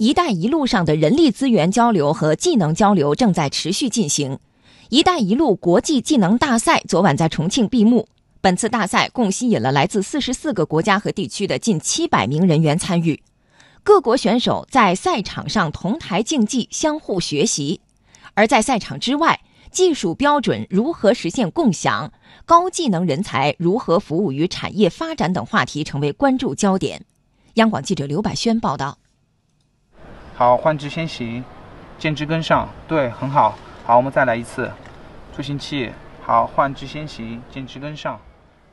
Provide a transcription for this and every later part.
一带一路上的人力资源交流和技能交流正在持续进行。一带一路国际技能大赛昨晚在重庆闭幕。本次大赛共吸引了来自四十四个国家和地区的近七百名人员参与，各国选手在赛场上同台竞技，相互学习；而在赛场之外，技术标准如何实现共享，高技能人才如何服务于产业发展等话题成为关注焦点。央广记者刘百轩报道。好，换之先行，见之跟上，对，很好。好，我们再来一次，助行器。好，换之先行，见之跟上。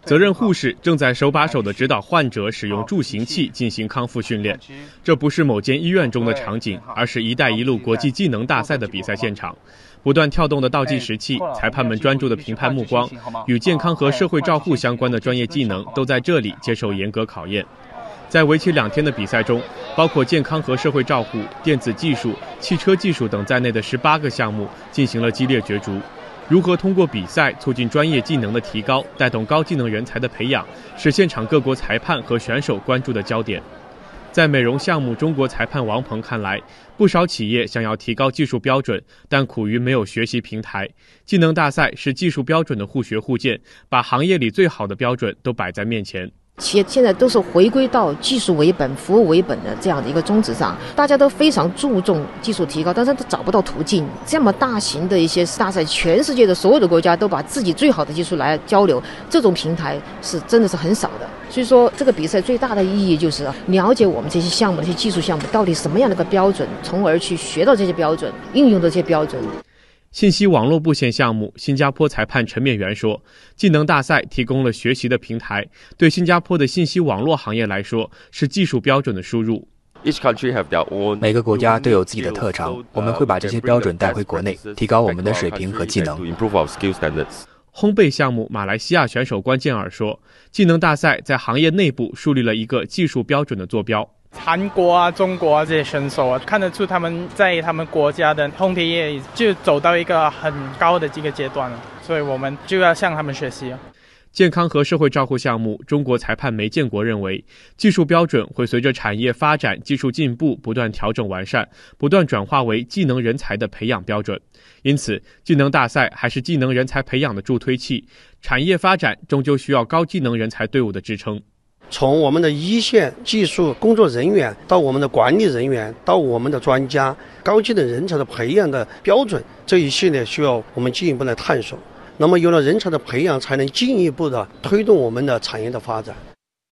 责任护士正在手把手地指导患者使用助行器进行康复训练。这不是某间医院中的场景，而是一带一路国际技能大赛的比赛现场。不断跳动的倒计时器，裁判们专注的评判目光，与健康和社会照护相关的专业技能都在这里接受严格考验。在为期两天的比赛中，包括健康和社会照护、电子技术、汽车技术等在内的十八个项目进行了激烈角逐。如何通过比赛促进专业技能的提高，带动高技能人才的培养，是现场各国裁判和选手关注的焦点。在美容项目，中国裁判王鹏看来，不少企业想要提高技术标准，但苦于没有学习平台。技能大赛是技术标准的互学互鉴，把行业里最好的标准都摆在面前。企业现在都是回归到技术为本、服务为本的这样的一个宗旨上，大家都非常注重技术提高，但是都找不到途径。这么大型的一些大赛，全世界的所有的国家都把自己最好的技术来交流，这种平台是真的是很少的。所以说，这个比赛最大的意义就是了解我们这些项目、这些技术项目到底什么样的一个标准，从而去学到这些标准，应用这些标准。信息网络布线项目，新加坡裁判陈勉元说：“技能大赛提供了学习的平台，对新加坡的信息网络行业来说是技术标准的输入。每个国家都有自己的特长，我们会把这些标准带回国内，提高我们的水平和技能。”烘焙项目，马来西亚选手关健尔说：“技能大赛在行业内部树立了一个技术标准的坐标。”韩国啊，中国啊这些选手啊，看得出他们在他们国家的烘焙业就走到一个很高的这个阶段了，所以我们就要向他们学习。健康和社会照护项目，中国裁判梅建国认为，技术标准会随着产业发展、技术进步不断调整完善，不断转化为技能人才的培养标准。因此，技能大赛还是技能人才培养的助推器。产业发展终究需要高技能人才队伍的支撑。从我们的一线技术工作人员到我们的管理人员，到我们的专家，高技能人才的培养的标准这一系列需要我们进一步来探索。那么，有了人才的培养，才能进一步的推动我们的产业的发展。